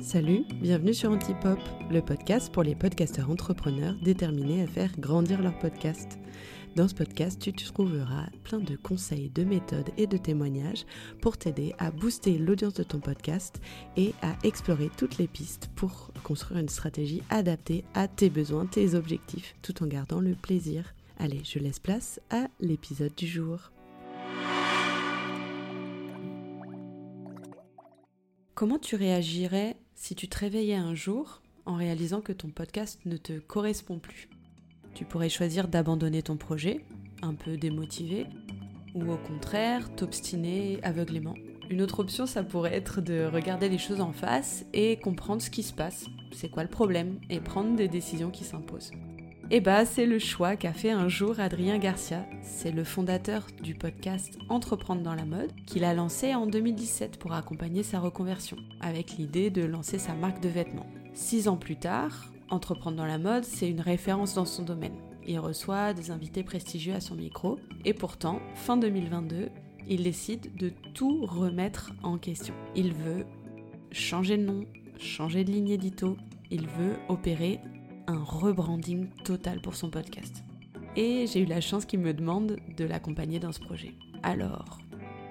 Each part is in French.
Salut, bienvenue sur Antipop, le podcast pour les podcasteurs entrepreneurs déterminés à faire grandir leur podcast. Dans ce podcast, tu trouveras plein de conseils, de méthodes et de témoignages pour t'aider à booster l'audience de ton podcast et à explorer toutes les pistes pour construire une stratégie adaptée à tes besoins, tes objectifs, tout en gardant le plaisir. Allez, je laisse place à l'épisode du jour. Comment tu réagirais si tu te réveillais un jour en réalisant que ton podcast ne te correspond plus? Tu pourrais choisir d'abandonner ton projet, un peu démotivé, ou au contraire t'obstiner aveuglément. Une autre option, ça pourrait être de regarder les choses en face et comprendre ce qui se passe, c'est quoi le problème, et prendre des décisions qui s'imposent. Eh bah, c'est le choix qu'a fait un jour Adrien Garcia. C'est le fondateur du podcast Entreprendre dans la mode qu'il a lancé en 2017 pour accompagner sa reconversion, avec l'idée de lancer sa marque de vêtements. Six ans plus tard, Entreprendre dans la mode, c'est une référence dans son domaine. Il reçoit des invités prestigieux à son micro, et pourtant, fin 2022, il décide de tout remettre en question. Il veut changer de nom, changer de ligne édito, il veut opérer un rebranding total pour son podcast. Et j'ai eu la chance qu'il me demande de l'accompagner dans ce projet. Alors,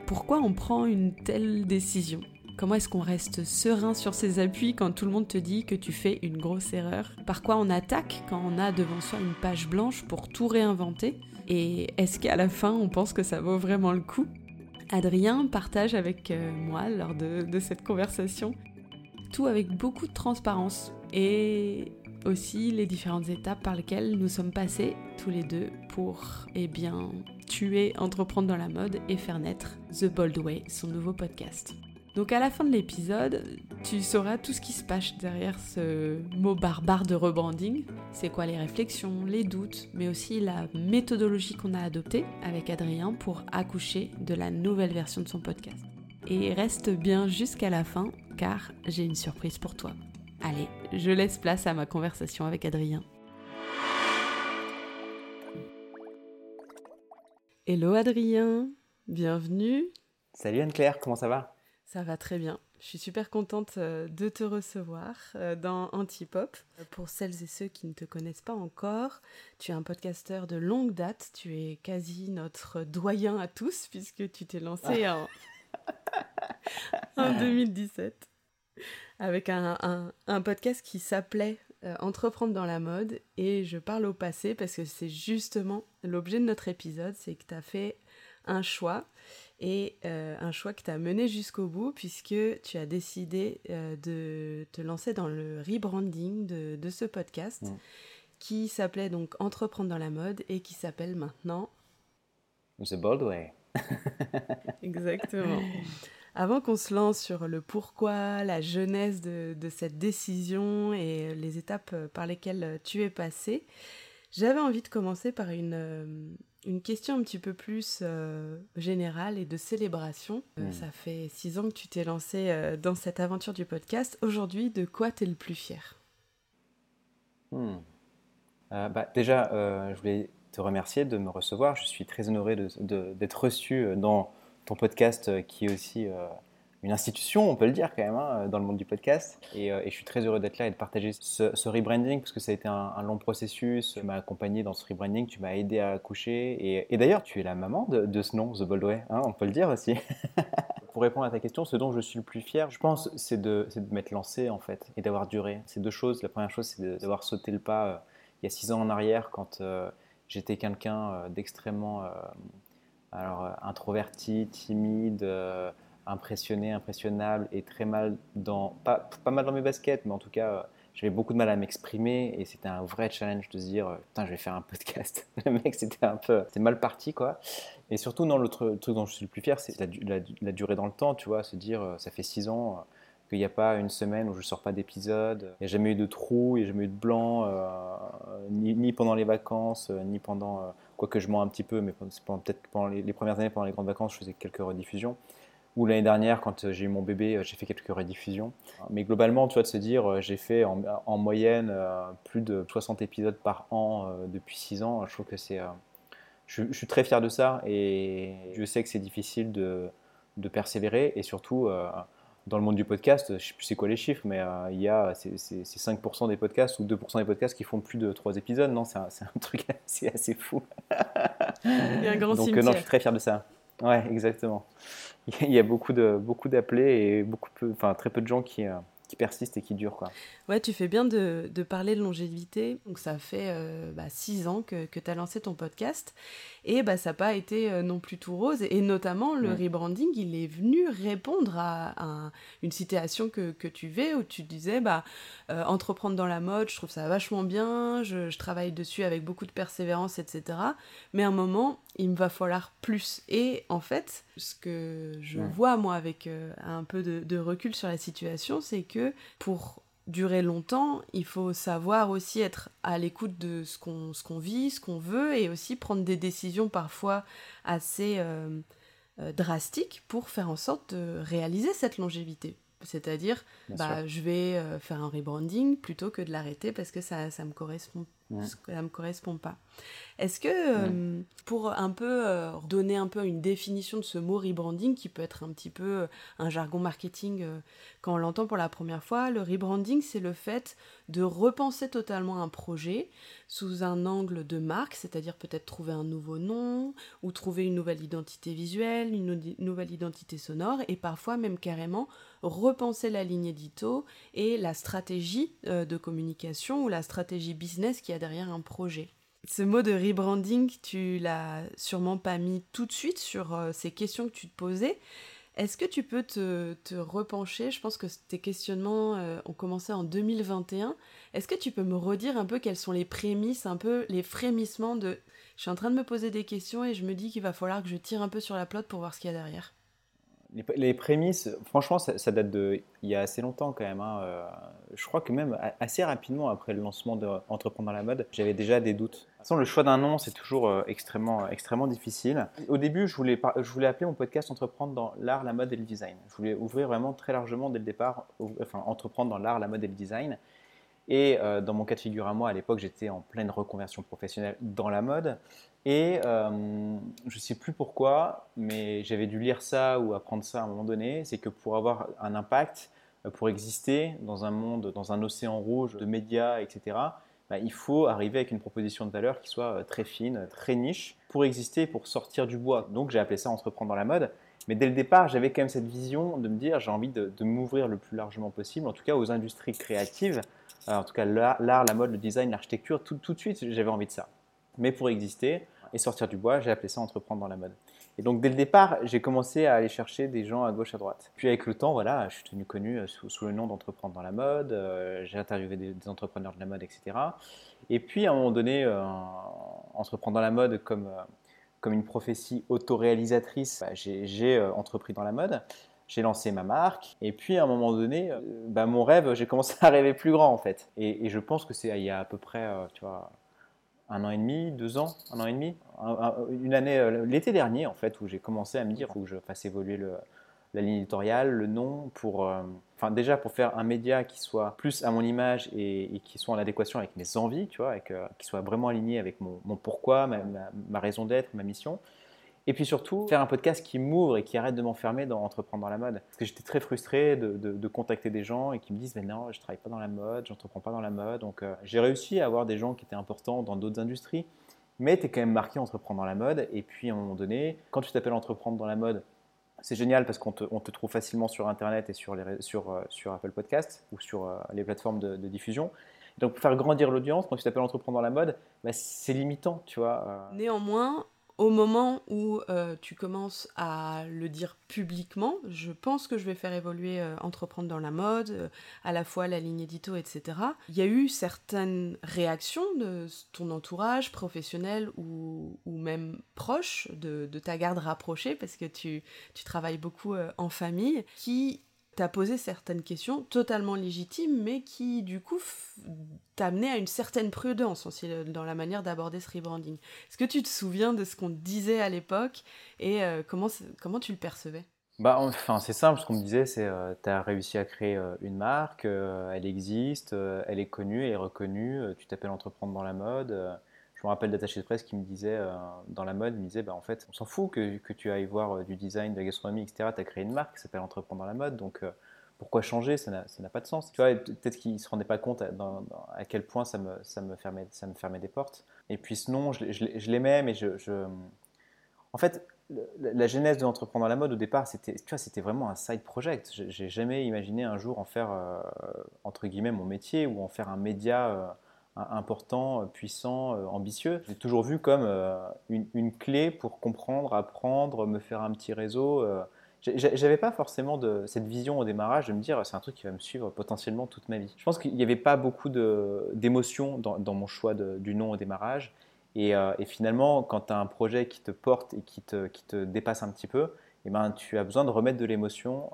pourquoi on prend une telle décision? Comment est-ce qu'on reste serein sur ses appuis quand tout le monde te dit que tu fais une grosse erreur? Par quoi on attaque quand on a devant soi une page blanche pour tout réinventer? Et est-ce qu'à la fin on pense que ça vaut vraiment le coup? Adrien partage avec euh, moi lors de, de cette conversation tout avec beaucoup de transparence et aussi les différentes étapes par lesquelles nous sommes passés tous les deux pour, eh bien, tuer, entreprendre dans la mode et faire naître The Bold Way, son nouveau podcast. Donc à la fin de l'épisode, tu sauras tout ce qui se passe derrière ce mot barbare de rebranding. C'est quoi les réflexions, les doutes, mais aussi la méthodologie qu'on a adoptée avec Adrien pour accoucher de la nouvelle version de son podcast. Et reste bien jusqu'à la fin car j'ai une surprise pour toi. Allez, je laisse place à ma conversation avec Adrien. Hello Adrien, bienvenue. Salut Anne-Claire, comment ça va? Ça va très bien. Je suis super contente euh, de te recevoir euh, dans Antipop. Pour celles et ceux qui ne te connaissent pas encore, tu es un podcasteur de longue date. Tu es quasi notre doyen à tous puisque tu t'es lancé en, en 2017 avec un, podcast qui s'appelait euh, Entreprendre dans la mode et je parle au passé parce que c'est justement l'objet de notre épisode, c'est que tu as fait un choix et euh, un choix que tu as mené jusqu'au bout puisque tu as décidé euh, de te lancer dans le rebranding de, ce podcast qui s'appelait donc Entreprendre dans la mode et qui s'appelle maintenant The Bold Way. Exactement. Avant qu'on se lance sur le pourquoi, la genèse de, cette décision et les étapes euh, par lesquelles euh, tu es passé, j'avais envie de commencer par une, euh, une question un petit peu plus générale et de célébration. Hmm. ça fait six ans que tu t'es lancé dans cette aventure du podcast. Aujourd'hui, de quoi tu es le plus fier? Hmm. bah, Déjà, je voulais te remercier de me recevoir. Je suis très honoré d'être reçu dans ton podcast euh, qui est aussi euh, une institution, on peut le dire quand même, hein, dans le monde du podcast. Euh, et, je suis très heureux d'être là et de partager ce, rebranding parce que ça a été un, long processus. Tu m'as accompagné dans ce rebranding, tu m'as aidé à accoucher. Et, d'ailleurs, tu es la maman de, ce nom, The Bold Way, hein, on peut le dire aussi. Pour répondre à ta question, ce dont je suis le plus fier, je pense, c'est de m'être lancé en fait et d'avoir duré. C'est deux choses. La première chose, c'est d'avoir sauté le pas il y a six ans en arrière quand j'étais quelqu'un d'extrêmement alors, euh, introverti, timide, euh, impressionné, impressionnable et très mal dans, pas, mal dans mes baskets, mais en tout cas, euh, j'avais beaucoup de mal à m'exprimer et c'était un vrai challenge de se dire, putain, je vais faire un podcast. le mec, c'était un peu, c'était mal parti, quoi. Et surtout, non, l'autre truc dont je suis le plus fier, c'est la, durée dans le temps, tu vois, se dire, ça fait six ans qu'il n'y a pas une semaine où je ne sors pas d'épisode. Il n'y a jamais eu de trou, il n'y a jamais eu de blanc, ni, pendant les vacances, ni pendant quoique je mens un petit peu, mais peut-être pendant les, premières années, pendant les grandes vacances, je faisais quelques rediffusions. Ou l'année dernière, quand euh, j'ai eu mon bébé, euh, j'ai fait quelques rediffusions. Mais globalement, tu vois, de se dire, euh, j'ai fait en, moyenne plus de 60 épisodes par an depuis 6 ans, je trouve que c'est. Je, suis très fier de ça et je sais que c'est difficile de, de persévérer et surtout dans le monde du podcast, je ne sais plus c'est quoi les chiffres, mais il y a c'est 5% des podcasts ou 2% des podcasts qui font plus de 3 épisodes. Non, c'est un, un, truc assez, assez fou. Il y a un grand Donc, non, je suis très fier de ça. Ouais, exactement. Il y a beaucoup de beaucoup d'appelés et beaucoup enfin très peu de gens qui qui persiste et qui dure. Quoi. Ouais, tu fais bien de, de parler de longévité. Donc, ça fait euh, bah, six ans que, que tu as lancé ton podcast. Et bah, ça n'a pas été euh, non plus tout rose. Et notamment, le rebranding, il est venu répondre à, une situation que, que, tu fais où tu disais bah, euh, entreprendre dans la mode, je trouve ça vachement bien. Je, je, travaille dessus avec beaucoup de persévérance, etc. Mais à un moment, il me va falloir plus. Et en fait, ce que je vois, moi, avec un peu de, de recul sur la situation, c'est que pour durer longtemps, il faut savoir aussi être à l'écoute de ce qu'on qu'on vit, ce qu'on veut, et aussi prendre des décisions parfois assez euh, euh, drastiques pour faire en sorte de réaliser cette longévité. C'est-à-dire, bah, je vais euh, faire un rebranding plutôt que de l'arrêter parce que ça ne me, correspond, ça me correspond pas. Est-ce que, euh, pour un peu euh, donner un peu une définition de ce mot rebranding, qui peut être un petit peu euh, un jargon marketing quand on l'entend pour la première fois, le rebranding, c'est le fait de repenser totalement un projet sous un angle de marque, c'est-à-dire peut-être trouver un nouveau nom, ou trouver une nouvelle identité visuelle, une nouvelle identité sonore, et parfois même carrément repenser la ligne édito et la stratégie de communication ou la stratégie business qui derrière un projet. Ce mot de rebranding, tu l'as sûrement pas mis tout de suite sur euh, ces questions que tu te posais. Est-ce que tu peux te, te, repencher? Je pense que tes questionnements euh, ont commencé en 2021. Est-ce que tu peux me redire un peu quelles sont les prémices, un peu les frémissements de je suis en train de me poser des questions et je me dis qu'il va falloir que je tire un peu sur la plotte pour voir ce qu'il y a derrière? Les, prémices, franchement, ça, date de il y a assez longtemps quand même. Hein. Euh, je crois que même assez rapidement après le lancement de Entreprendre dans la mode, j'avais déjà des doutes. De toute le choix d'un nom, c'est toujours euh, extrêmement, extrêmement difficile. Au début, je voulais, je voulais appeler mon podcast Entreprendre dans l'art, la mode et le design. Je voulais ouvrir vraiment très largement dès le départ, enfin, Entreprendre dans l'art, la mode et le design. Et euh, dans mon cas de figure à moi, à l'époque, j'étais en pleine reconversion professionnelle dans la mode. Et euh, je ne sais plus pourquoi, mais j'avais dû lire ça ou apprendre ça à un moment donné. C'est que pour avoir un impact, euh, pour exister dans un monde, dans un océan rouge de médias, etc., bah, il faut arriver avec une proposition de valeur qui soit très fine, très niche, pour exister, pour sortir du bois. Donc j'ai appelé ça entreprendre dans la mode. Mais dès le départ, j'avais quand même cette vision de me dire j'ai envie de, de m'ouvrir le plus largement possible, en tout cas aux industries créatives, en tout cas l'art, la mode, le design, l'architecture, tout, tout de suite j'avais envie de ça. Mais pour exister et sortir du bois, j'ai appelé ça entreprendre dans la mode. Et donc dès le départ, j'ai commencé à aller chercher des gens à gauche, à droite. Puis avec le temps, voilà, je suis devenu connu euh, sous, le nom d'entreprendre dans la mode. Euh, j'ai interviewé des, entrepreneurs de la mode, etc. Et puis à un moment donné, euh, entreprendre dans la mode comme, comme une prophétie autoréalisatrice, bah, j'ai entrepris dans la mode j'ai lancé ma marque. Et puis, à un moment donné, bah, mon rêve, j'ai commencé à rêver plus grand, en fait. Et, je pense que c'est il y a à peu près, tu vois, un an et demi, deux ans, un an et demi, une année, euh, l'été dernier, en fait, où j'ai commencé à me dire, faut que je fasse évoluer le, la ligne éditoriale, le nom, pour, enfin, déjà pour faire un média qui soit plus à mon image et, qui soit en adéquation avec mes envies, tu vois, qui soit vraiment aligné avec mon, pourquoi, ma raison d'être, ma mission. Et puis surtout, faire un podcast qui m'ouvre et qui arrête de m'enfermer dans entreprendre dans la mode. Parce que j'étais très frustré de, contacter des gens et qui me disent Mais non, je travaille pas dans la mode, j'entreprends pas dans la mode. Donc euh, j'ai réussi à avoir des gens qui étaient importants dans d'autres industries. Mais tu es quand même marqué entreprendre dans la mode. Et puis à un moment donné, quand tu t'appelles entreprendre dans la mode, c'est génial parce qu'on te, trouve facilement sur Internet et sur, les, sur, euh, sur Apple Podcast ou sur euh, les plateformes de, diffusion. Donc, pour faire grandir l'audience, quand tu t'appelles entreprendre dans la mode, bah, c'est limitant, tu vois. Néanmoins, au moment où euh, tu commences à le dire publiquement, je pense que je vais faire évoluer euh, Entreprendre dans la mode, euh, à la fois la ligne édito, etc. Il y a eu certaines réactions de ton entourage professionnel ou, même proche de, ta garde rapprochée, parce que tu, tu travailles beaucoup en famille, qui t'as posé certaines questions totalement légitimes, mais qui du coup t'a amené à une certaine prudence aussi dans la manière d'aborder ce rebranding. Est-ce que tu te souviens de ce qu'on disait à l'époque et euh, comment, comment tu le percevais? Bah, enfin, c'est simple, ce qu'on me disait, c'est euh, tu as réussi à créer euh, une marque, elle existe, elle est connue, elle est reconnue, tu t'appelles entreprendre dans la mode, je me rappelle d'attaché de presse qui me disait, euh, dans la mode, il me disait, bah, en fait, on s'en fout que, que, tu ailles voir euh, du design, de la gastronomie, etc. Tu as créé une marque qui s'appelle Entreprendre dans la mode, donc euh, pourquoi changer? Ça n'a pas de sens. Tu vois, peut-être qu'il ne se rendait pas compte à, quel point ça me, ça, me fermait, ça me fermait des portes. Et puis sinon, je, je, l'aimais, mais je, je, En fait, la genèse de l'entreprendre dans la mode au départ, c'était vraiment un side project. J'ai jamais imaginé un jour en faire entre guillemets mon métier ou en faire un média important, euh, puissant, euh, ambitieux. J'ai toujours vu comme euh, une, clé pour comprendre, apprendre, me faire un petit réseau. J'avais pas forcément de, cette vision au démarrage de me dire c'est un truc qui va me suivre potentiellement toute ma vie. Je pense qu'il n'y avait pas beaucoup d'émotions dans, dans, mon choix du nom au démarrage. Et, et finalement, quand tu as un projet qui te porte et qui te, qui te dépasse un petit peu, eh ben, tu as besoin de remettre de l'émotion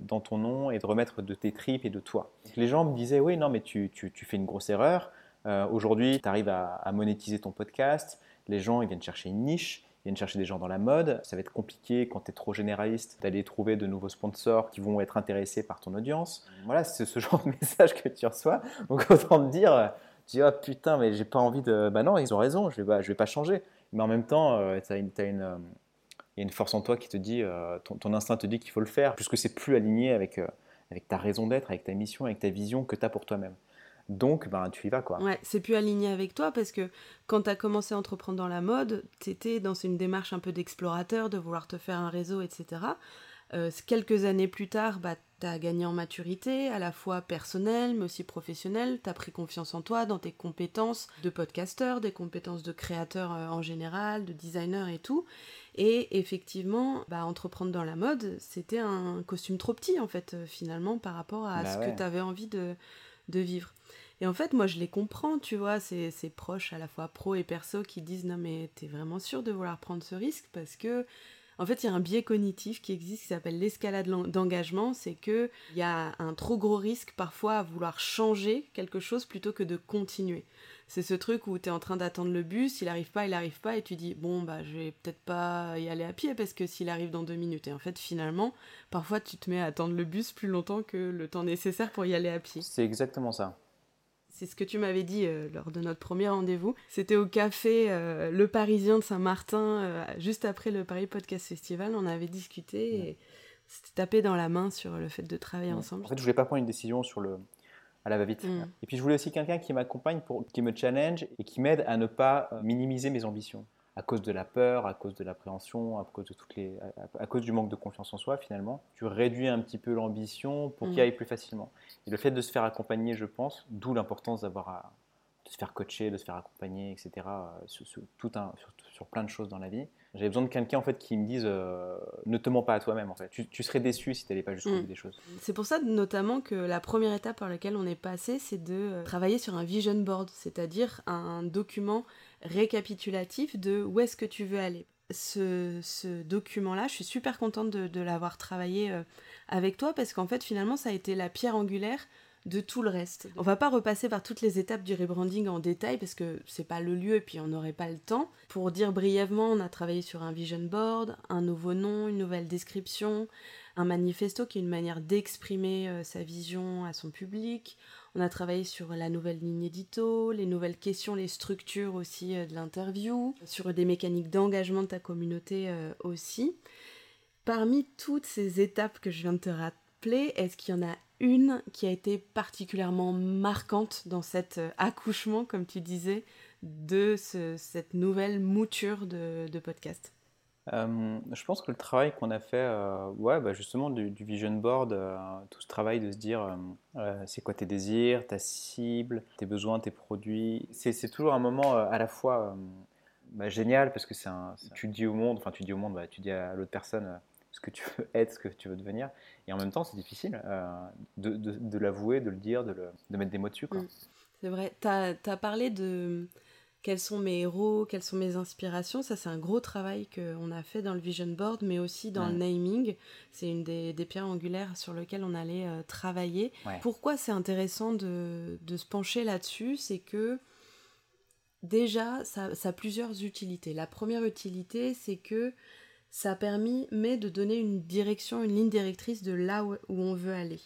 dans ton nom et de remettre de tes tripes et de toi. Les gens me disaient oui, non, mais tu, tu, tu fais une grosse erreur. Euh, aujourd'hui, tu arrives à, monétiser ton podcast, les gens ils viennent chercher une niche, ils viennent chercher des gens dans la mode. Ça va être compliqué quand tu es trop généraliste d'aller trouver de nouveaux sponsors qui vont être intéressés par ton audience. Voilà, c'est ce genre de message que tu reçois. Donc autant te dire, tu dis oh putain, mais j'ai pas envie de. Bah non, ils ont raison, je vais pas, vais pas changer. Mais en même temps, euh, une. euh, il y a une force en toi qui te dit, ton, instinct te dit qu'il faut le faire, puisque c'est plus aligné avec, avec ta raison d'être, avec ta mission, avec ta vision que tu as pour toi-même. Donc, ben, tu y vas, quoi. Ouais, c'est plus aligné avec toi parce que quand tu as commencé à entreprendre dans la mode, tu étais dans une démarche un peu d'explorateur, de vouloir te faire un réseau, etc. Euh, quelques années plus tard, bah, tu as gagné en maturité, à la fois personnelle, mais aussi professionnelle. Tu as pris confiance en toi, dans tes compétences de podcasteur, des compétences de créateur euh, en général, de designer et tout. Et effectivement, bah, entreprendre dans la mode, c'était un costume trop petit, en fait, euh, finalement, par rapport à bah ce que tu avais envie de, de vivre. Et en fait, moi, je les comprends, tu vois, ces, proches à la fois pro et perso qui disent non, mais t'es vraiment sûr de vouloir prendre ce risque parce que, en fait, il y a un biais cognitif qui existe qui s'appelle l'escalade d'engagement. C'est qu'il y a un trop gros risque parfois à vouloir changer quelque chose plutôt que de continuer. C'est ce truc où tu es en train d'attendre le bus, il arrive pas, il arrive pas, et tu dis bon bah je vais peut-être pas y aller à pied parce que s'il arrive dans deux minutes. Et en fait finalement, parfois tu te mets à attendre le bus plus longtemps que le temps nécessaire pour y aller à pied. C'est exactement ça. C'est ce que tu m'avais dit euh, lors de notre premier rendez-vous. C'était au café euh, Le Parisien de Saint-Martin, euh, juste après le Paris Podcast Festival. On avait discuté et c'était tapé dans la main sur le fait de travailler ensemble. En fait, je voulais pas prendre une décision sur le à la va-vite. Mm. Et puis, je voulais aussi quelqu'un qui m'accompagne, pour, qui me challenge et qui m'aide à ne pas minimiser mes ambitions à cause de la peur, à cause de l'appréhension, à cause de toutes les, à, cause du manque de confiance en soi finalement. Tu réduis un petit peu l'ambition pour qu'il mm. aille plus facilement. Et le fait de se faire accompagner, je pense, d'où l'importance d'avoir de se faire coacher, de se faire accompagner, etc. Euh, sur, tout un, sur, plein de choses dans la vie. J'avais besoin de quelqu'un en fait qui me dise euh, ne te mens pas à toi-même en fait. Tu, serais déçu si tu n'allais pas jusqu'au mm. bout des choses. C'est pour ça notamment que la première étape par laquelle on est passé, c'est de euh, travailler sur un vision board, c'est-à-dire un document récapitulatif de où est-ce que tu veux aller. Ce, document-là, je suis super contente de, l'avoir travaillé euh, avec toi parce qu'en fait, finalement, ça a été la pierre angulaire de tout le reste. On va pas repasser par toutes les étapes du rebranding en détail parce que c'est pas le lieu et puis on n'aurait pas le temps. Pour dire brièvement, on a travaillé sur un vision board, un nouveau nom, une nouvelle description, un manifesto qui est une manière d'exprimer euh, sa vision à son public. On a travaillé sur la nouvelle ligne édito, les nouvelles questions, les structures aussi euh, de l'interview, sur des mécaniques d'engagement de ta communauté euh, aussi. Parmi toutes ces étapes que je viens de te rappeler, est-ce qu'il y en a une qui a été particulièrement marquante dans cet euh, accouchement, comme tu disais, de cette nouvelle mouture de podcast. Euh, je pense que le travail qu'on a fait, euh, ouais, bah justement du, vision board, tout ce travail de se dire c'est quoi tes désirs, ta cible, tes besoins, tes produits, c'est toujours un moment à la fois bah, génial parce que c'est tu dis au monde, enfin tu dis au monde, bah, tu dis à l'autre personne ce que tu veux être, ce que tu veux devenir, et en même temps c'est difficile de, de, de l'avouer, de le dire, de, le, de, mettre des mots dessus. Mm. C'est vrai, tu as, as, parlé de quels sont mes héros, quelles sont mes inspirations. Ça, c'est un gros travail qu'on a fait dans le vision board, mais aussi dans le naming. C'est une des, pierres angulaires sur lesquelles on allait euh, travailler. Pourquoi c'est intéressant de, se pencher là-dessus? C'est que déjà, ça, ça, a plusieurs utilités. La première utilité, c'est que ça a permis mais de donner une direction, une ligne directrice de là où on veut aller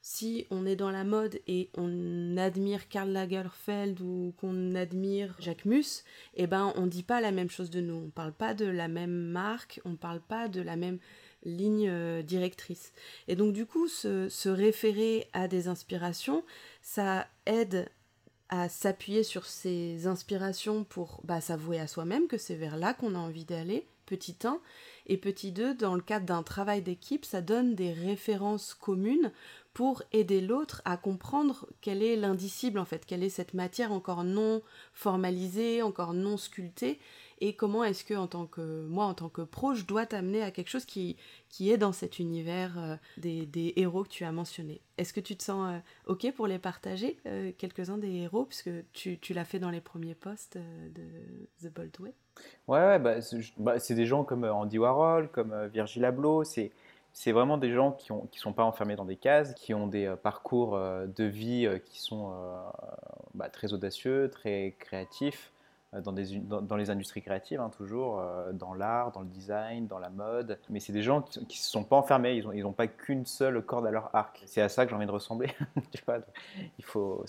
si on est dans la mode et on admire Karl Lagerfeld ou qu'on admire Jacques Mus, eh ben on dit pas la même chose de nous. On parle pas de la même marque, on parle pas de la même ligne euh, directrice. Et donc du coup, se, référer à des inspirations, ça aide à s'appuyer sur ces inspirations pour bah, s'avouer à soi-même que c'est vers là qu'on a envie d'aller, petit 1. Et petit 2, dans le cadre d'un travail d'équipe, ça donne des références communes pour aider l'autre à comprendre quel est l'indicible en fait, quelle est cette matière encore non formalisée, encore non sculptée, et comment est-ce que en tant que moi en tant que pro je dois t'amener à quelque chose qui, qui est dans cet univers euh, des, héros que tu as mentionnés. Est-ce que tu te sens euh, ok pour les partager euh, quelques-uns des héros puisque tu, tu l'as fait dans les premiers posts de The Bold Way? Ouais, bah, bah, c'est des gens comme Andy Warhol, comme Virgil Abloh, c'est vraiment des gens qui ne qui sont pas enfermés dans des cases, qui ont des parcours de vie qui sont bah, très audacieux, très créatifs, euh, dans, des, dans, les industries créatives, hein, toujours, euh, dans l'art, dans le design, dans la mode. Mais c'est des gens qui ne se sont pas enfermés, ils n'ont pas qu'une seule corde à leur arc. C'est à ça que j'ai envie de ressembler. il faut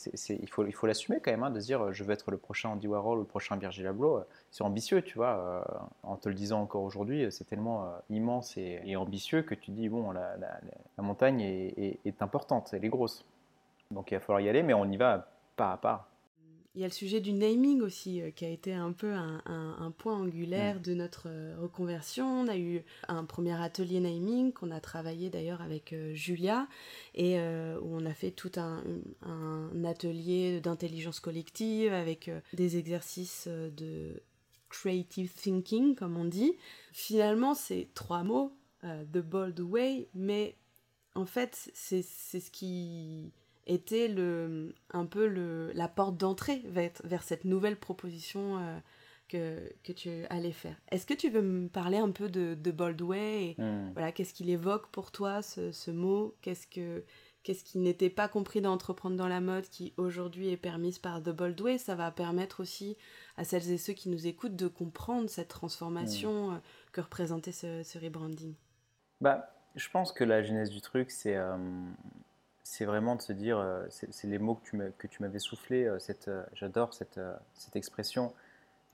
l'assumer quand même, hein, de dire je veux être le prochain Andy Warhol ou le prochain Virgil Abloh. C'est ambitieux, tu vois. Euh, en te le disant encore aujourd'hui, c'est tellement immense et, ambitieux que tu dis bon, la, montagne est, est, est importante, elle est grosse. Donc il va falloir y aller, mais on y va pas à pas. Il y a le sujet du naming aussi, euh, qui a été un peu un, point angulaire mm. de notre euh, reconversion. On a eu un premier atelier naming qu'on a travaillé d'ailleurs avec euh, Julia, et où on a fait tout un, atelier d'intelligence collective avec des exercices de creative thinking, comme on dit. Finalement, c'est trois mots, The Bold Way, mais en fait, c'est ce qui était le, un peu le, la porte d'entrée vers, vers, cette nouvelle proposition euh, que, que, tu allais faire. Est-ce que tu veux me parler un peu de, de Boldway hmm. voilà, Qu'est-ce qu'il évoque pour toi, ce, ce mot? Qu'est-ce que qu'est-ce qui n'était pas compris d'entreprendre dans la mode, qui aujourd'hui est permise par The Bold Way, ça va permettre aussi à celles et ceux qui nous écoutent de comprendre cette transformation hmm. euh, que représentait ce, ce, rebranding. Bah, je pense que la genèse du truc, c'est euh, c'est vraiment de se dire, euh, c'est les mots que tu m'avais soufflé, euh, euh, j'adore cette, cette expression,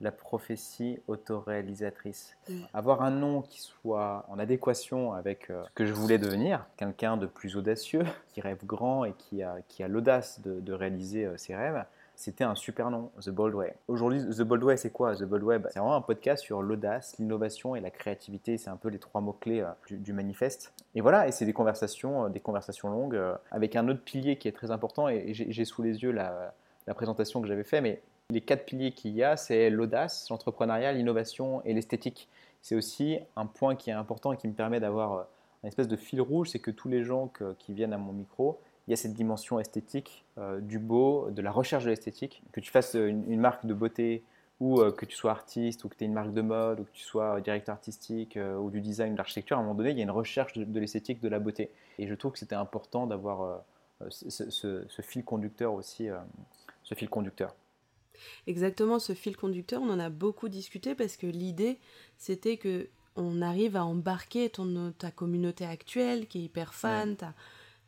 la prophétie autoréalisatrice. Mm. Avoir un nom qui soit en adéquation avec ce que je voulais devenir, quelqu'un de plus audacieux, qui rêve grand et qui a, qui a l'audace de, de, réaliser ses rêves, c'était un super nom, The Bold Way. Aujourd'hui, The Bold Way, c'est quoi? The Bold Way bah, C'est vraiment un podcast sur l'audace, l'innovation et la créativité. C'est un peu les trois mots-clés euh, du, manifeste. Et voilà, et c'est des conversations, euh, des conversations longues, euh, avec un autre pilier qui est très important, et, j'ai sous les yeux la, présentation que j'avais faite, mais les quatre piliers qu'il y a, c'est l'audace, l'entrepreneuriat, l'innovation et l'esthétique. C'est aussi un point qui est important et qui me permet d'avoir une espèce de fil rouge, c'est que tous les gens qui viennent à mon micro, il y a cette dimension esthétique, euh, du beau, de la recherche de l'esthétique. Que tu fasses euh, une, marque de beauté ou euh, que tu sois artiste ou que tu aies une marque de mode ou que tu sois directeur artistique ou du design, de l'architecture, à un moment donné, il y a une recherche de, l'esthétique, de la beauté. Et je trouve que c'était important d'avoir ce, fil conducteur aussi, ce fil conducteur. Exactement, ce fil conducteur, on en a beaucoup discuté parce que l'idée, c'était que on arrive à embarquer ton, ta communauté actuelle qui est hyper fan,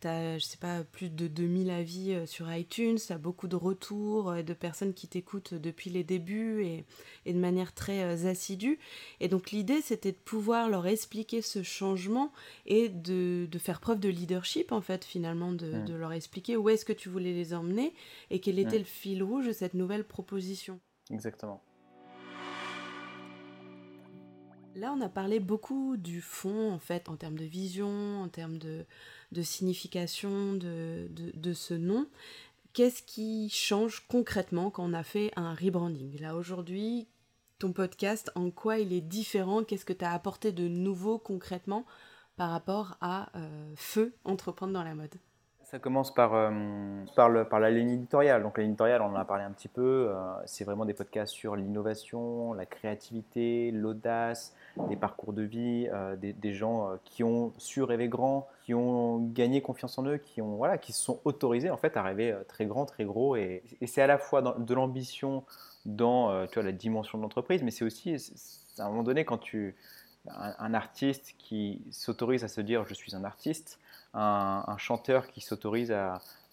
T'as, je sais pas, plus de 2000 avis euh, sur iTunes, t'as beaucoup de retours et euh, de personnes qui t'écoutent depuis les débuts et, et de manière très euh, assidue. Et donc l'idée, c'était de pouvoir leur expliquer ce changement et de, de faire preuve de leadership, en fait, finalement, de, mm. de leur expliquer où est-ce que tu voulais les emmener et quel était mm. le fil rouge de cette nouvelle proposition. Exactement. Là, on a parlé beaucoup du fond, en fait, en termes de vision, en termes de, signification de, de, ce nom. Qu'est-ce qui change concrètement quand on a fait un rebranding? Là, aujourd'hui, ton podcast, en quoi il est différent? Qu'est-ce que tu as apporté de nouveau concrètement par rapport à euh, Feu, entreprendre dans la mode? Ça commence par, euh, par, la ligne éditoriale. Donc, la ligne éditoriale, on en a parlé un petit peu. Euh, c'est vraiment des podcasts sur l'innovation, la créativité, l'audace, les parcours de vie, euh, des, des, gens qui ont su rêver grand, qui ont gagné confiance en eux, qui, ont, voilà, qui se sont autorisés en fait, à rêver très grand, très gros. Et, c'est à la fois de l'ambition dans tu vois, la dimension de l'entreprise, mais c'est aussi, à un moment donné, quand tu. un artiste qui s'autorise à se dire je suis un artiste, un, chanteur qui s'autorise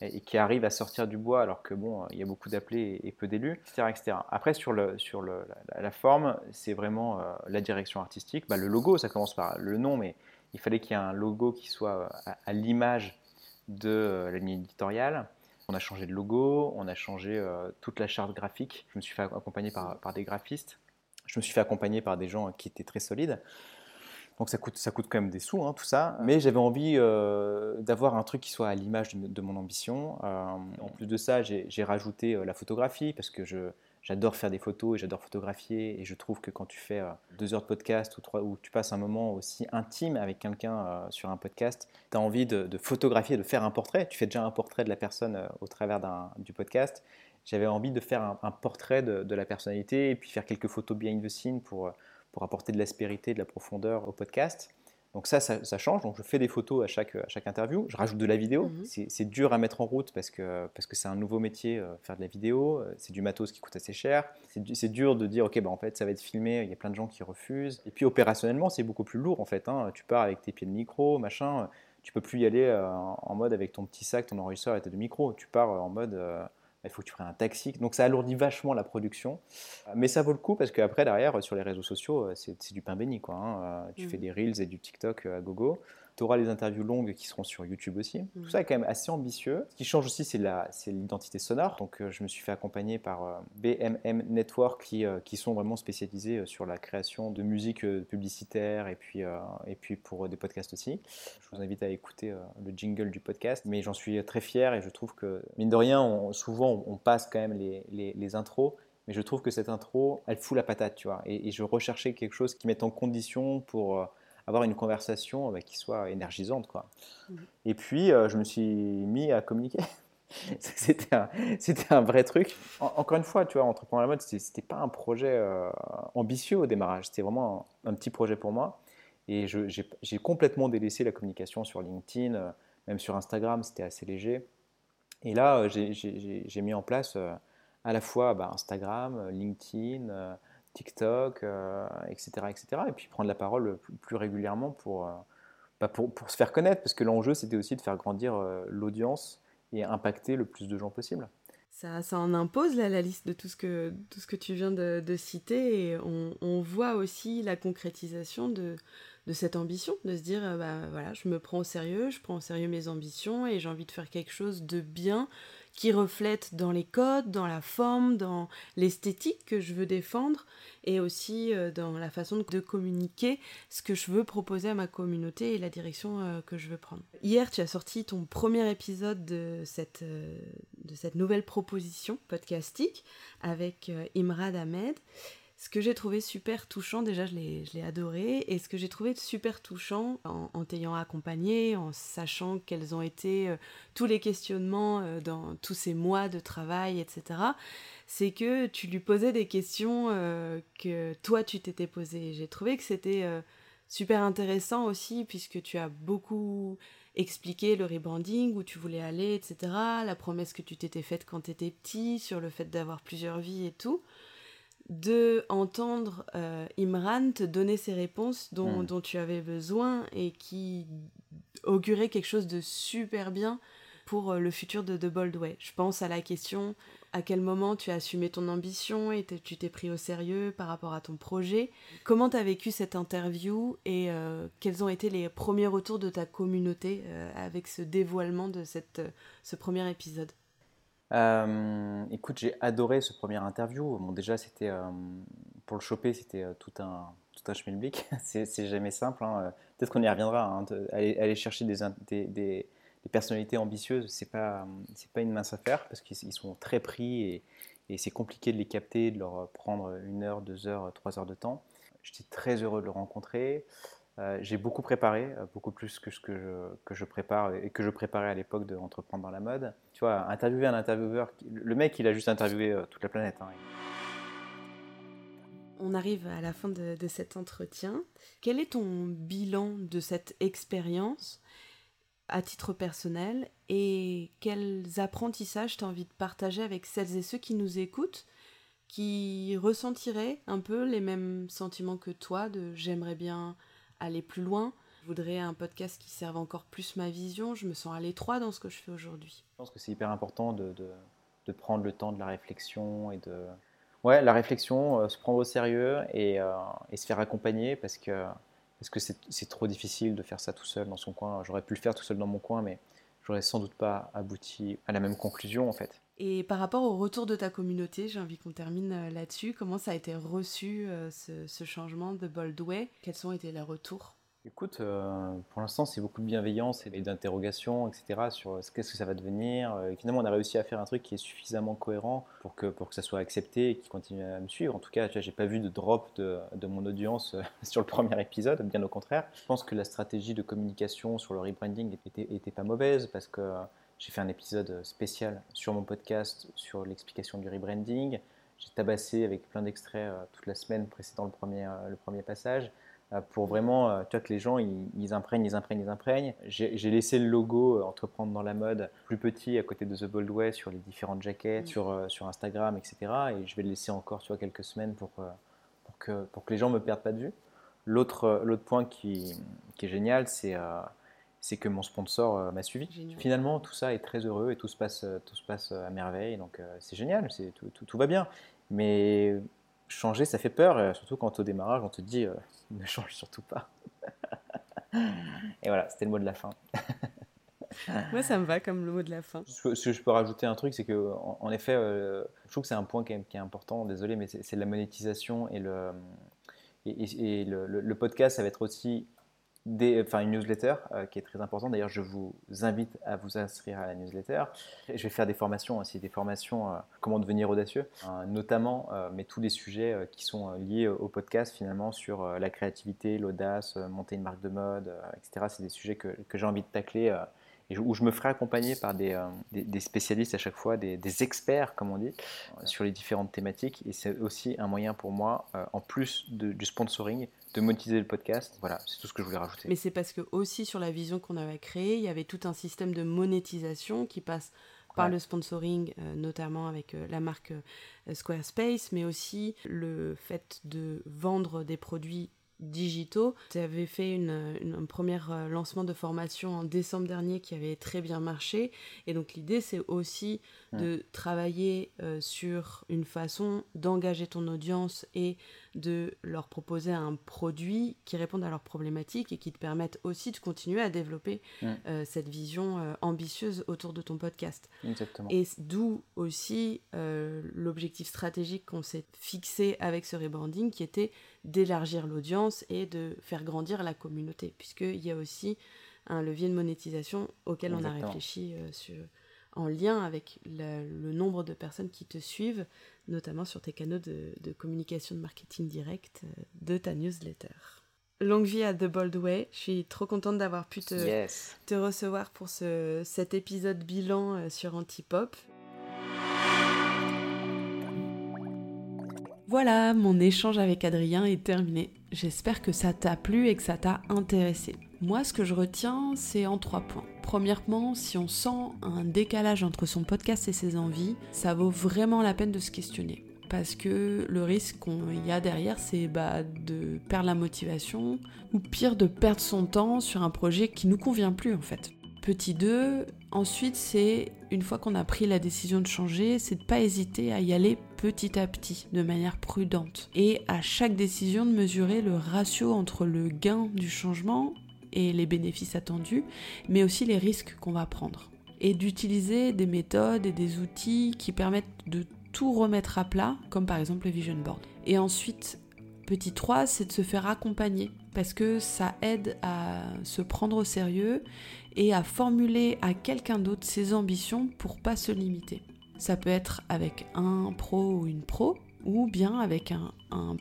et qui arrive à sortir du bois alors que bon, il y a beaucoup d'appelés et peu d'élus, etc., etc. Après sur la, forme, c'est vraiment euh, la direction artistique. Bah, le logo, ça commence par le nom, mais il fallait qu'il y ait un logo qui soit euh, à, l'image de euh, la ligne éditoriale. On a changé de logo, on a changé toute la charte graphique. Je me suis fait accompagner par des graphistes. Je me suis fait accompagner par des gens qui étaient très solides. Donc ça coûte, ça coûte quand même des sous, hein, tout ça. Mais j'avais envie euh, d'avoir un truc qui soit à l'image de, mon ambition. Euh, en plus de ça, j'ai rajouté euh, la photographie parce que j'adore faire des photos et j'adore photographier. Et je trouve que quand tu fais deux heures de podcast ou trois, où tu passes un moment aussi intime avec quelqu'un sur un podcast, tu as envie de, photographier, de faire un portrait. Tu fais déjà un portrait de la personne au travers du podcast. J'avais envie de faire un, un portrait de, de, la personnalité et puis faire quelques photos behind the scene pour pour apporter de l'aspérité, de la profondeur au podcast. Donc ça, ça, change. Donc je fais des photos à chaque, à chaque interview. Je rajoute de la vidéo. Mhm. C'est dur à mettre en route parce que parce que c'est un nouveau métier, euh, faire de la vidéo. Euh, c'est du matos qui coûte assez cher. C'est dur de dire ok, bah, en fait ça va être filmé. Il y a plein de gens qui refusent. Et puis opérationnellement, c'est beaucoup plus lourd en fait. Hein. Tu pars avec tes pieds de micro, machin. Tu peux plus y aller euh, en mode avec ton petit sac, ton enregistreur et tes deux micros. Tu pars en mode il faut que tu prennes un taxi. Donc ça alourdit vachement la production. Mais ça vaut le coup parce qu'après, derrière, sur les réseaux sociaux, c'est du pain béni. Quoi, hein. Tu fais mmh. des reels et du TikTok à gogo. Tu auras les interviews longues qui seront sur YouTube aussi. Tout mm. ça est quand même assez ambitieux. Ce qui change aussi, c'est l'identité sonore. Donc, euh, je me suis fait accompagner par euh, BMM Network qui, euh, qui sont vraiment spécialisés sur la création de musique publicitaire et puis, et puis pour des podcasts aussi. Je vous invite à écouter le jingle du podcast. Mais j'en suis très fier et je trouve que, mine de rien, souvent on passe quand même les, les, les intros mais je trouve que cette intro, elle fout la patate, tu vois. Et, et je recherchais quelque chose qui mette en condition pour avoir une conversation bah, qui soit énergisante. Quoi. Mmh. Et puis, euh, je me suis mis à communiquer. c'était un, un, vrai truc. encore une fois, tu vois, Entreprendre la mode, c'était pas un projet euh, ambitieux au démarrage. C'était vraiment un, petit projet pour moi. Et j'ai complètement délaissé la communication sur LinkedIn, euh, même sur Instagram, c'était assez léger. Et là, j'ai mis en place à la fois bah, Instagram, LinkedIn, TikTok, etc., euh, etc. Et puis prendre la parole plus, régulièrement pour, euh, bah, pour, pour, se faire connaître, parce que l'enjeu, c'était aussi de faire grandir euh, l'audience et impacter le plus de gens possible. Ça, ça en impose la liste de tout ce que, tout ce que tu viens de, de citer et on, on, voit aussi la concrétisation de, de cette ambition, de se dire bah, voilà, je me prends au sérieux, je prends au sérieux mes ambitions et j'ai envie de faire quelque chose de bien qui reflète dans les codes, dans la forme, dans l'esthétique que je veux défendre et aussi euh, dans la façon de communiquer ce que je veux proposer à ma communauté et la direction euh, que je veux prendre. Hier, tu as sorti ton premier épisode de cette, euh, de cette nouvelle proposition podcastique avec Imrad Ahmed. Ce que j'ai trouvé super touchant, déjà je l'ai adoré, et ce que j'ai trouvé super touchant en, t'ayant accompagné, en sachant quels ont été euh, tous les questionnements euh, dans tous ces mois de travail, etc., c'est que tu lui posais des questions euh, que toi tu t'étais posées. J'ai trouvé que c'était super intéressant aussi, puisque tu as beaucoup expliqué le rebranding, où tu voulais aller, etc., la promesse que tu t'étais faite quand tu étais petit, sur le fait d'avoir plusieurs vies et tout de entendre euh, Imran te donner ces réponses dont, hmm. dont, tu avais besoin et qui auguraient quelque chose de super bien pour euh, le futur de The Bold Way. Je pense à la question à quel moment tu as assumé ton ambition et tu t'es pris au sérieux par rapport à ton projet. Comment tu as vécu cette interview et euh, quels ont été les premiers retours de ta communauté avec ce dévoilement de cette, ce premier épisode? Euh, écoute, j'ai adoré ce premier interview. Bon, déjà, c'était euh, pour le choper, c'était euh, tout un tout un schmilblick. c'est jamais simple. Hein. Peut-être qu'on y reviendra. Hein, aller, chercher des, personnalités ambitieuses, c'est pas c'est pas une mince affaire parce qu'ils sont très pris et, c'est compliqué de les capter, de leur prendre une heure, deux heures, trois heures de temps. J'étais très heureux de le rencontrer. J'ai beaucoup préparé, beaucoup plus que ce que je, que je prépare et que je préparais à l'époque d'entreprendre dans la mode. Tu vois, interviewer un intervieweur, le mec, il a juste interviewé euh, toute la planète. Hein. On arrive à la fin de, cet entretien. Quel est ton bilan de cette expérience à titre personnel et quels apprentissages tu as envie de partager avec celles et ceux qui nous écoutent qui ressentiraient un peu les mêmes sentiments que toi de j'aimerais bien aller plus loin, Je voudrais un podcast qui serve encore plus ma vision. Je me sens à l'étroit dans ce que je fais aujourd'hui. Je pense que c'est hyper important de, de, prendre le temps de la réflexion et de. Ouais, la réflexion, euh, se prendre au sérieux et, euh, et, se faire accompagner parce que parce que c'est trop difficile de faire ça tout seul dans son coin. J'aurais pu le faire tout seul dans mon coin, mais j'aurais sans doute pas abouti à la même conclusion en fait. Et par rapport au retour de ta communauté, j'ai envie qu'on termine euh, là-dessus. Comment ça a été reçu euh, ce, ce, changement de Boldway? Quels ont été les retours? Écoute, euh, pour l'instant, c'est beaucoup de bienveillance et d'interrogations, etc. sur euh, qu'est-ce que ça va devenir. Euh, finalement, on a réussi à faire un truc qui est suffisamment cohérent pour que, pour que ça soit accepté et qu'il continue à me suivre. En tout cas, je n'ai pas vu de drop de, de mon audience sur le premier épisode, bien au contraire. Je pense que la stratégie de communication sur le rebranding était, était pas mauvaise parce que j'ai fait un épisode spécial sur mon podcast sur l'explication du rebranding. J'ai tabassé avec plein d'extraits toute la semaine précédant le premier, le premier passage. Euh, pour vraiment euh, tu vois, que les gens ils, ils, imprègnent, ils imprègnent, ils imprègnent. J'ai laissé le logo euh, Entreprendre dans la mode plus petit à côté de The Bold Way sur les différentes jaquettes, sur, sur Instagram, etc. Et je vais le laisser encore tu vois, quelques semaines pour, pour, que, pour que les gens ne me perdent pas de vue. L'autre point qui, qui, est génial, c'est c'est que mon sponsor m'a suivi. Finalement, tout ça est très heureux et tout se passe, tout se passe à merveille. Donc c'est génial, tout, tout, tout, va bien. Mais changer, ça fait peur, euh, surtout quand au démarrage, on te dit euh, ne change surtout pas. Et voilà, c'était le mot de la fin. Moi, ça me va comme le mot de la fin. Si je peux rajouter un truc, c'est que, en, effet, euh, je trouve que c'est un point qui est, important, désolé, mais c'est la monétisation et le, et, le, podcast, ça va être aussi une newsletter euh, qui est très importante. D'ailleurs, je vous invite à vous inscrire à la newsletter. Je vais faire des formations aussi, des formations euh, comment devenir audacieux, euh, notamment, mais tous les sujets qui sont liés au podcast finalement sur la créativité, l'audace, monter une marque de mode, etc. C'est des sujets que, que j'ai envie de tacler et où je me ferai accompagner par des, des, spécialistes à chaque fois, des, des, experts, comme on dit, sur les différentes thématiques. Et c'est aussi un moyen pour moi, en plus du sponsoring, de monétiser le podcast. Voilà, c'est tout ce que je voulais rajouter. Mais c'est parce que aussi sur la vision qu'on avait créée, il y avait tout un système de monétisation qui passe par le sponsoring, euh, notamment avec euh, la marque euh, Squarespace, mais aussi le fait de vendre des produits digitaux. Tu avais fait une, un premier lancement de formation en décembre dernier qui avait très bien marché. Et donc l'idée, c'est aussi de travailler sur une façon d'engager ton audience et de leur proposer un produit qui réponde à leurs problématiques et qui te permette aussi de continuer à développer euh, cette vision euh, ambitieuse autour de ton podcast. Exactement. Et d'où aussi euh, l'objectif stratégique qu'on s'est fixé avec ce rebranding qui était d'élargir l'audience et de faire grandir la communauté, puisqu'il y a aussi un levier de monétisation auquel on a réfléchi sur en lien avec le, nombre de personnes qui te suivent, notamment sur tes canaux de, communication de marketing direct euh, de ta newsletter. Longue vie à The Bold Way. Je suis trop contente d'avoir pu te, te, recevoir pour ce, cet épisode bilan euh, sur Antipop. Voilà, mon échange avec Adrien est terminé. J'espère que ça t'a plu et que ça t'a intéressé. Moi, ce que je retiens, c'est en trois points. Premièrement, si on sent un décalage entre son podcast et ses envies, ça vaut vraiment la peine de se questionner. Parce que le risque qu'il y a derrière, c'est bah, de perdre la motivation, ou pire, de perdre son temps sur un projet qui nous convient plus en fait. Petit 2, ensuite c'est, une fois qu'on a pris la décision de changer, c'est de pas hésiter à y aller petit à petit, de manière prudente. Et à chaque décision de mesurer le ratio entre le gain du changement et les bénéfices attendus, mais aussi les risques qu'on va prendre. Et d'utiliser des méthodes et des outils qui permettent de tout remettre à plat, comme par exemple le Vision Board. Et ensuite, petit 3, c'est de se faire accompagner, parce que ça aide à se prendre au sérieux et à formuler à quelqu'un d'autre ses ambitions pour pas se limiter. Ça peut être avec un pro ou une pro, ou bien avec un,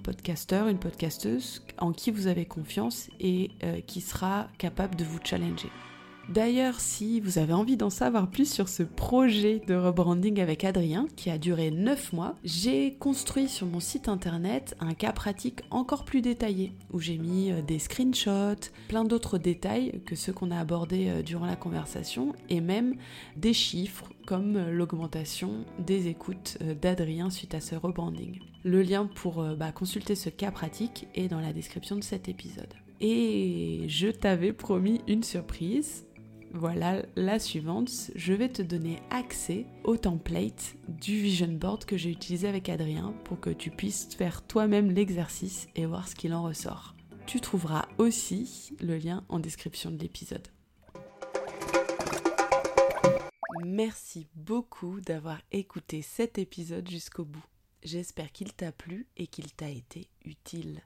podcasteur, une podcasteuse en qui vous avez confiance et euh, qui sera capable de vous challenger. D'ailleurs, si vous avez envie d'en savoir plus sur ce projet de rebranding avec Adrien, qui a duré 9 mois, j'ai construit sur mon site internet un cas pratique encore plus détaillé, où j'ai mis euh, des screenshots, plein d'autres détails que ceux qu'on a abordés euh, durant la conversation, et même des chiffres comme euh, l'augmentation des écoutes d'Adrien suite à ce rebranding. Le lien pour bah, consulter ce cas pratique est dans la description de cet épisode. Et je t'avais promis une surprise. Voilà la suivante, je vais te donner accès au template du vision board que j'ai utilisé avec Adrien pour que tu puisses faire toi-même l'exercice et voir ce qu'il en ressort. Tu trouveras aussi le lien en description de l'épisode. Merci beaucoup d'avoir écouté cet épisode jusqu'au bout. J'espère qu'il t'a plu et qu'il t'a été utile.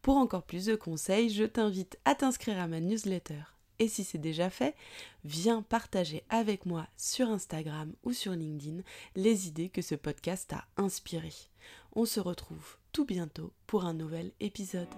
Pour encore plus de conseils, je t'invite à t'inscrire à ma newsletter et si c'est déjà fait, viens partager avec moi sur Instagram ou sur LinkedIn les idées que ce podcast a inspirées. On se retrouve tout bientôt pour un nouvel épisode.